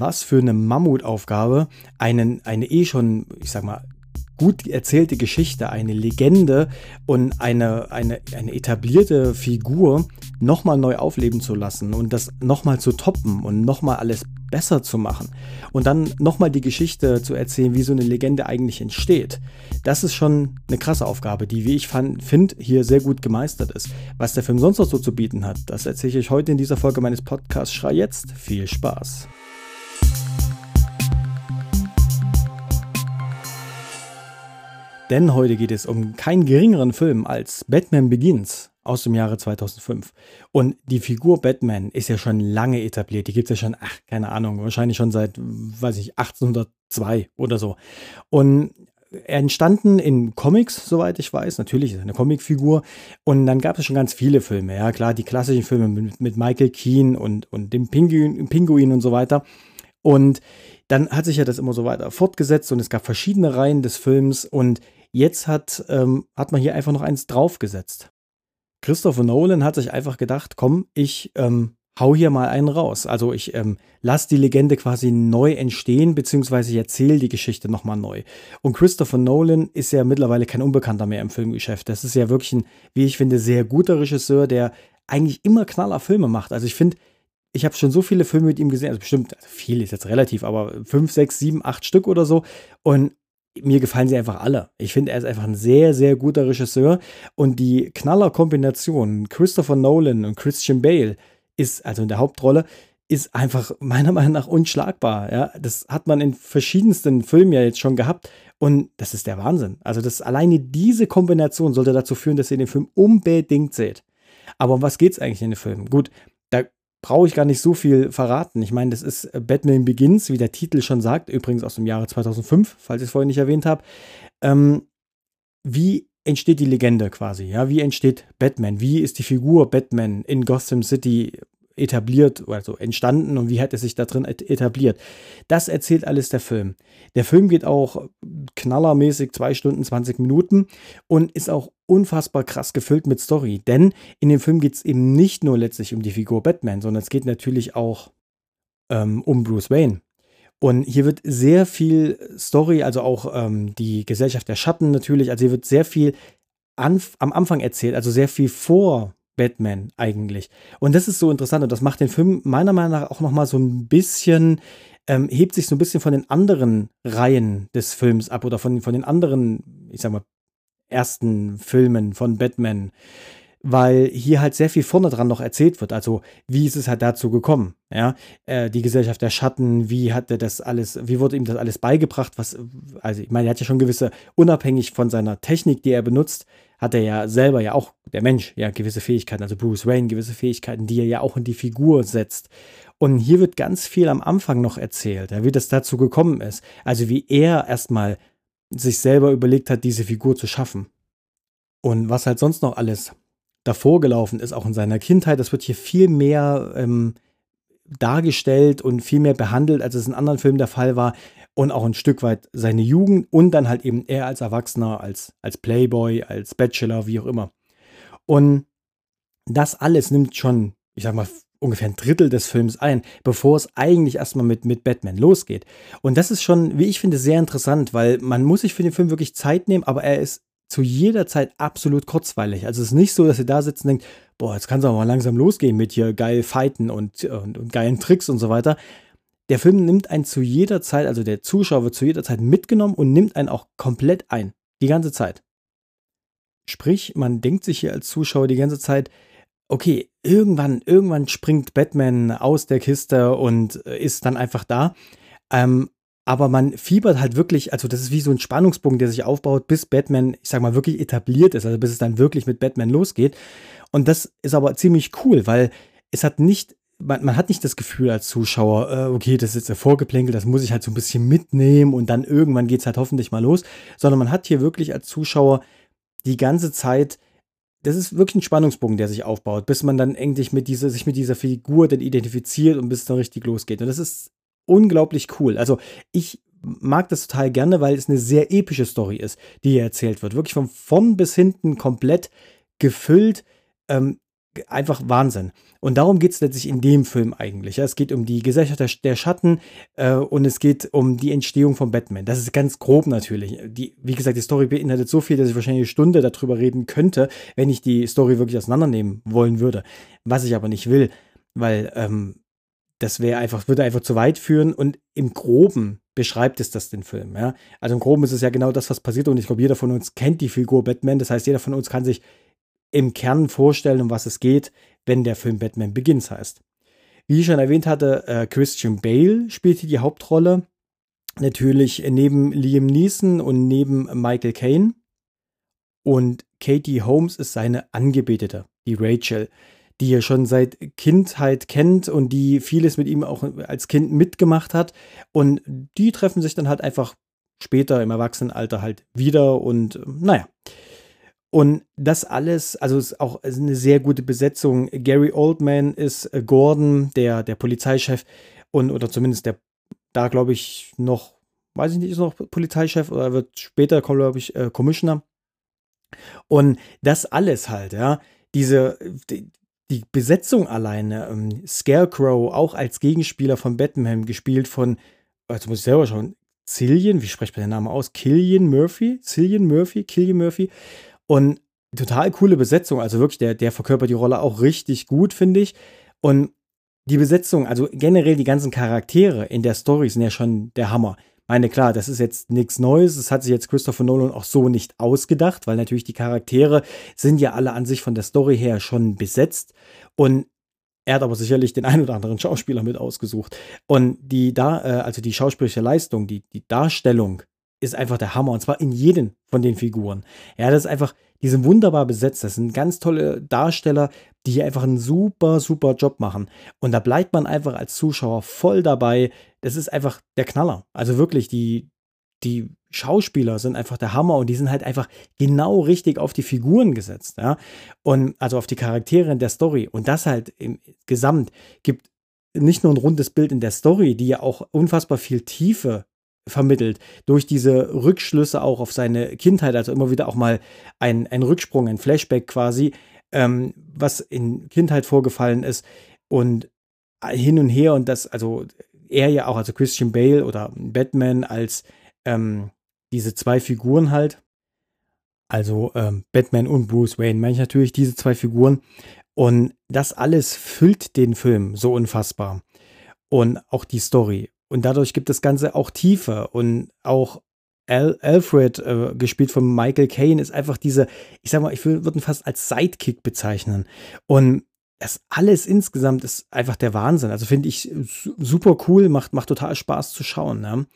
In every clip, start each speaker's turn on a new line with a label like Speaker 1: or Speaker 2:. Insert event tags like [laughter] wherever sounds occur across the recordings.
Speaker 1: was für eine Mammutaufgabe, einen, eine eh schon, ich sag mal, gut erzählte Geschichte, eine Legende und eine, eine, eine etablierte Figur nochmal neu aufleben zu lassen und das nochmal zu toppen und nochmal alles besser zu machen und dann nochmal die Geschichte zu erzählen, wie so eine Legende eigentlich entsteht. Das ist schon eine krasse Aufgabe, die, wie ich finde, hier sehr gut gemeistert ist. Was der Film sonst noch so zu bieten hat, das erzähle ich euch heute in dieser Folge meines Podcasts Schrei jetzt. Viel Spaß! Denn heute geht es um keinen geringeren Film als Batman Begins aus dem Jahre 2005. Und die Figur Batman ist ja schon lange etabliert. Die gibt es ja schon, ach, keine Ahnung, wahrscheinlich schon seit, weiß ich, 1802 oder so. Und entstanden in Comics, soweit ich weiß. Natürlich ist eine Comicfigur. Und dann gab es schon ganz viele Filme. Ja, klar, die klassischen Filme mit, mit Michael Keane und, und dem Pinguin, Pinguin und so weiter. Und dann hat sich ja das immer so weiter fortgesetzt und es gab verschiedene Reihen des Films und jetzt hat, ähm, hat man hier einfach noch eins draufgesetzt. Christopher Nolan hat sich einfach gedacht, komm, ich ähm, hau hier mal einen raus. Also ich ähm, lasse die Legende quasi neu entstehen, beziehungsweise ich erzähle die Geschichte nochmal neu. Und Christopher Nolan ist ja mittlerweile kein Unbekannter mehr im Filmgeschäft. Das ist ja wirklich ein, wie ich finde, sehr guter Regisseur, der eigentlich immer knaller Filme macht. Also ich finde, ich habe schon so viele Filme mit ihm gesehen, also bestimmt, viel ist jetzt relativ, aber fünf, sechs, sieben, acht Stück oder so. Und mir gefallen sie einfach alle. Ich finde, er ist einfach ein sehr, sehr guter Regisseur. Und die Knaller-Kombination Christopher Nolan und Christian Bale ist, also in der Hauptrolle, ist einfach meiner Meinung nach unschlagbar. Ja, das hat man in verschiedensten Filmen ja jetzt schon gehabt. Und das ist der Wahnsinn. Also, das alleine diese Kombination sollte dazu führen, dass ihr den Film unbedingt seht. Aber um was geht es eigentlich in dem Film? Gut, brauche ich gar nicht so viel verraten. Ich meine, das ist äh, Batman Begins, wie der Titel schon sagt, übrigens aus dem Jahre 2005, falls ich es vorhin nicht erwähnt habe. Ähm, wie entsteht die Legende quasi? Ja, wie entsteht Batman? Wie ist die Figur Batman in Gotham City etabliert, also entstanden und wie hat er sich da drin etabliert. Das erzählt alles der Film. Der Film geht auch knallermäßig zwei Stunden, 20 Minuten und ist auch unfassbar krass gefüllt mit Story. Denn in dem Film geht es eben nicht nur letztlich um die Figur Batman, sondern es geht natürlich auch ähm, um Bruce Wayne. Und hier wird sehr viel Story, also auch ähm, die Gesellschaft der Schatten natürlich, also hier wird sehr viel am Anfang erzählt, also sehr viel vor Batman eigentlich. Und das ist so interessant und das macht den Film meiner Meinung nach auch noch mal so ein bisschen ähm, hebt sich so ein bisschen von den anderen Reihen des Films ab oder von, von den anderen, ich sag mal, ersten Filmen von Batman weil hier halt sehr viel vorne dran noch erzählt wird. Also, wie ist es halt dazu gekommen? Ja, äh, die Gesellschaft der Schatten, wie hat er das alles, wie wurde ihm das alles beigebracht? Was, also, ich meine, er hat ja schon gewisse, unabhängig von seiner Technik, die er benutzt, hat er ja selber ja auch, der Mensch, ja, gewisse Fähigkeiten, also Bruce Wayne, gewisse Fähigkeiten, die er ja auch in die Figur setzt. Und hier wird ganz viel am Anfang noch erzählt, ja, wie das dazu gekommen ist. Also, wie er erstmal sich selber überlegt hat, diese Figur zu schaffen. Und was halt sonst noch alles davor gelaufen ist, auch in seiner Kindheit. Das wird hier viel mehr ähm, dargestellt und viel mehr behandelt, als es in anderen Filmen der Fall war. Und auch ein Stück weit seine Jugend und dann halt eben er als Erwachsener, als, als Playboy, als Bachelor, wie auch immer. Und das alles nimmt schon, ich sag mal, ungefähr ein Drittel des Films ein, bevor es eigentlich erstmal mit, mit Batman losgeht. Und das ist schon, wie ich finde, sehr interessant, weil man muss sich für den Film wirklich Zeit nehmen, aber er ist zu jeder Zeit absolut kurzweilig. Also es ist nicht so, dass ihr da sitzt und denkt, boah, jetzt kann es aber mal langsam losgehen mit hier geil fighten und, und, und geilen Tricks und so weiter. Der Film nimmt einen zu jeder Zeit, also der Zuschauer wird zu jeder Zeit mitgenommen und nimmt einen auch komplett ein. Die ganze Zeit. Sprich, man denkt sich hier als Zuschauer die ganze Zeit, okay, irgendwann, irgendwann springt Batman aus der Kiste und ist dann einfach da. Ähm, aber man fiebert halt wirklich, also das ist wie so ein Spannungsbogen, der sich aufbaut, bis Batman, ich sag mal, wirklich etabliert ist, also bis es dann wirklich mit Batman losgeht. Und das ist aber ziemlich cool, weil es hat nicht, man, man hat nicht das Gefühl als Zuschauer, äh, okay, das ist jetzt Vorgeplänkel, das muss ich halt so ein bisschen mitnehmen und dann irgendwann geht es halt hoffentlich mal los, sondern man hat hier wirklich als Zuschauer die ganze Zeit das ist wirklich ein Spannungsbogen, der sich aufbaut, bis man dann endlich mit dieser, sich mit dieser Figur dann identifiziert und bis es dann richtig losgeht. Und das ist unglaublich cool. Also ich mag das total gerne, weil es eine sehr epische Story ist, die hier erzählt wird. Wirklich von vorn bis hinten komplett gefüllt. Ähm, einfach Wahnsinn. Und darum geht es letztlich in dem Film eigentlich. Es geht um die Gesellschaft der, der Schatten äh, und es geht um die Entstehung von Batman. Das ist ganz grob natürlich. Die, wie gesagt, die Story beinhaltet so viel, dass ich wahrscheinlich eine Stunde darüber reden könnte, wenn ich die Story wirklich auseinandernehmen wollen würde. Was ich aber nicht will, weil ähm, das wäre einfach, würde einfach zu weit führen und im Groben beschreibt es das den Film. Ja? Also im Groben ist es ja genau das, was passiert und ich glaube, jeder von uns kennt die Figur Batman. Das heißt, jeder von uns kann sich im Kern vorstellen, um was es geht, wenn der Film Batman Begins heißt. Wie ich schon erwähnt hatte, äh, Christian Bale spielte die Hauptrolle. Natürlich neben Liam Neeson und neben Michael Caine. Und Katie Holmes ist seine Angebetete, die Rachel, die er schon seit Kindheit kennt und die vieles mit ihm auch als Kind mitgemacht hat. Und die treffen sich dann halt einfach später im Erwachsenenalter halt wieder und naja. Und das alles, also ist auch eine sehr gute Besetzung. Gary Oldman ist äh, Gordon, der, der Polizeichef, und oder zumindest der, da glaube ich noch, weiß ich nicht, ist noch Polizeichef oder wird später, glaube ich, äh, Commissioner. Und das alles halt, ja, diese, die, die Besetzung alleine, ähm, Scarecrow auch als Gegenspieler von Batman gespielt von, also muss ich selber schauen, Cillian, wie spricht man den Namen aus? Killian Murphy? Cillian Murphy? Killian Murphy? Und total coole Besetzung. Also wirklich, der, der verkörpert die Rolle auch richtig gut, finde ich. Und die Besetzung, also generell die ganzen Charaktere in der Story sind ja schon der Hammer. Meine, klar, das ist jetzt nichts Neues. Das hat sich jetzt Christopher Nolan auch so nicht ausgedacht, weil natürlich die Charaktere sind ja alle an sich von der Story her schon besetzt. Und er hat aber sicherlich den einen oder anderen [laughs] Schauspieler mit ausgesucht. Und die da, äh, also die schauspielerische Leistung, die, die Darstellung ist einfach der Hammer. Und zwar in jedem von den Figuren. Ja, das ist einfach, die sind wunderbar besetzt. Das sind ganz tolle Darsteller, die hier einfach einen super, super Job machen. Und da bleibt man einfach als Zuschauer voll dabei. Das ist einfach der Knaller. Also wirklich, die, die Schauspieler sind einfach der Hammer und die sind halt einfach genau richtig auf die Figuren gesetzt, ja. Und also auf die Charaktere in der Story. Und das halt im Gesamt gibt nicht nur ein rundes Bild in der Story, die ja auch unfassbar viel Tiefe vermittelt. Durch diese Rückschlüsse auch auf seine Kindheit, also immer wieder auch mal ein, ein Rücksprung, ein Flashback quasi, ähm, was in Kindheit vorgefallen ist und hin und her und das, also er ja auch, also Christian Bale oder Batman als ähm, diese zwei Figuren halt, also ähm, Batman und Bruce Wayne, meine ich natürlich diese zwei Figuren. Und das alles füllt den Film so unfassbar. Und auch die Story und dadurch gibt das Ganze auch Tiefe und auch Al Alfred, äh, gespielt von Michael Caine, ist einfach diese, ich sag mal, ich würde ihn fast als Sidekick bezeichnen. Und das alles insgesamt ist einfach der Wahnsinn. Also finde ich super cool, macht, macht total Spaß zu schauen. Ne?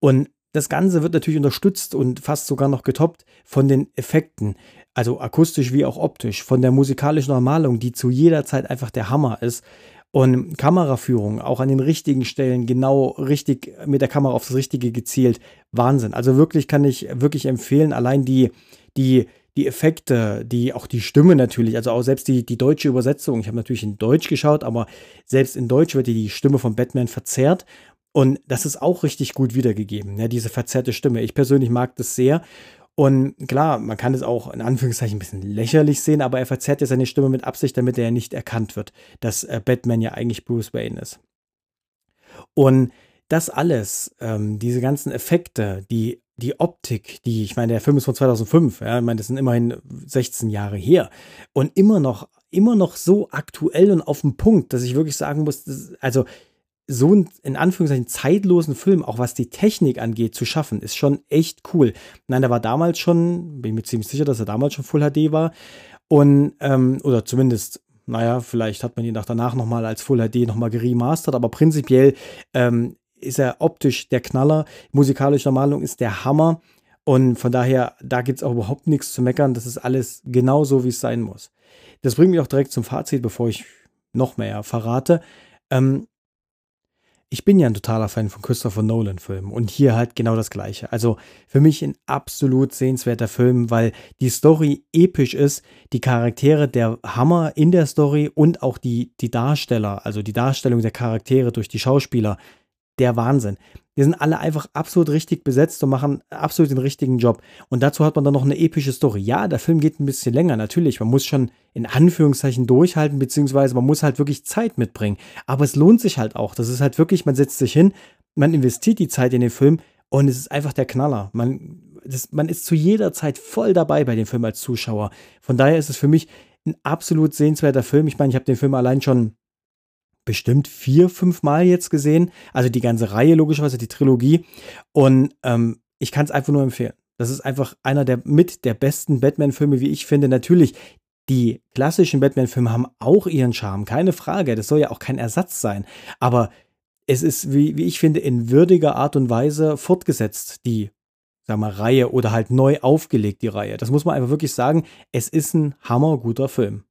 Speaker 1: Und das Ganze wird natürlich unterstützt und fast sogar noch getoppt von den Effekten, also akustisch wie auch optisch, von der musikalischen Normalung, die zu jeder Zeit einfach der Hammer ist. Und Kameraführung, auch an den richtigen Stellen, genau richtig mit der Kamera auf das Richtige gezielt. Wahnsinn. Also wirklich kann ich wirklich empfehlen, allein die, die, die Effekte, die, auch die Stimme natürlich, also auch selbst die, die deutsche Übersetzung. Ich habe natürlich in Deutsch geschaut, aber selbst in Deutsch wird die Stimme von Batman verzerrt. Und das ist auch richtig gut wiedergegeben, ja, diese verzerrte Stimme. Ich persönlich mag das sehr. Und klar, man kann es auch in Anführungszeichen ein bisschen lächerlich sehen, aber er verzerrt ja seine Stimme mit Absicht, damit er nicht erkannt wird, dass äh, Batman ja eigentlich Bruce Wayne ist. Und das alles, ähm, diese ganzen Effekte, die, die Optik, die, ich meine, der Film ist von 2005, ja, ich meine, das sind immerhin 16 Jahre her und immer noch, immer noch so aktuell und auf dem Punkt, dass ich wirklich sagen muss, das, also so einen, in Anführungszeichen, zeitlosen Film, auch was die Technik angeht, zu schaffen, ist schon echt cool. Nein, der war damals schon, bin mir ziemlich sicher, dass er damals schon Full HD war. Und, ähm, oder zumindest, naja, vielleicht hat man ihn auch danach nochmal als Full HD nochmal geremastert, aber prinzipiell ähm, ist er optisch der Knaller. Musikalische Malung ist der Hammer. Und von daher, da gibt es auch überhaupt nichts zu meckern. Das ist alles genau so, wie es sein muss. Das bringt mich auch direkt zum Fazit, bevor ich noch mehr verrate. Ähm, ich bin ja ein totaler Fan von Christopher Nolan-Filmen und hier halt genau das Gleiche. Also für mich ein absolut sehenswerter Film, weil die Story episch ist, die Charaktere der Hammer in der Story und auch die, die Darsteller, also die Darstellung der Charaktere durch die Schauspieler der Wahnsinn. Die sind alle einfach absolut richtig besetzt und machen absolut den richtigen Job. Und dazu hat man dann noch eine epische Story. Ja, der Film geht ein bisschen länger, natürlich. Man muss schon in Anführungszeichen durchhalten, beziehungsweise man muss halt wirklich Zeit mitbringen. Aber es lohnt sich halt auch. Das ist halt wirklich, man setzt sich hin, man investiert die Zeit in den Film und es ist einfach der Knaller. Man, das, man ist zu jeder Zeit voll dabei bei dem Film als Zuschauer. Von daher ist es für mich ein absolut sehenswerter Film. Ich meine, ich habe den Film allein schon bestimmt vier, fünf Mal jetzt gesehen. Also die ganze Reihe, logischerweise, die Trilogie. Und ähm, ich kann es einfach nur empfehlen. Das ist einfach einer der mit der besten Batman-Filme, wie ich finde. Natürlich, die klassischen Batman-Filme haben auch ihren Charme, keine Frage. Das soll ja auch kein Ersatz sein. Aber es ist, wie, wie ich finde, in würdiger Art und Weise fortgesetzt, die sag mal, Reihe oder halt neu aufgelegt, die Reihe. Das muss man einfach wirklich sagen. Es ist ein hammerguter Film.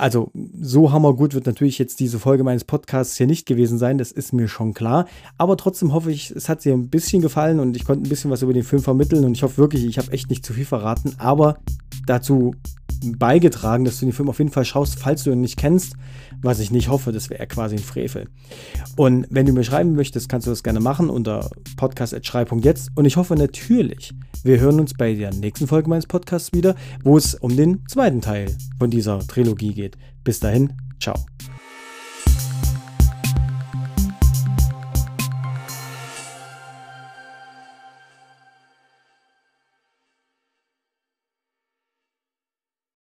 Speaker 1: Also, so hammergut wird natürlich jetzt diese Folge meines Podcasts hier nicht gewesen sein, das ist mir schon klar. Aber trotzdem hoffe ich, es hat dir ein bisschen gefallen und ich konnte ein bisschen was über den Film vermitteln und ich hoffe wirklich, ich habe echt nicht zu viel verraten, aber dazu beigetragen, dass du den Film auf jeden Fall schaust, falls du ihn nicht kennst, was ich nicht hoffe, das wäre quasi ein Frevel. Und wenn du mir schreiben möchtest, kannst du das gerne machen unter podcast.schrei.jetzt und ich hoffe natürlich, wir hören uns bei der nächsten Folge meines Podcasts wieder, wo es um den zweiten Teil von dieser Trilogie geht. Bis dahin, ciao.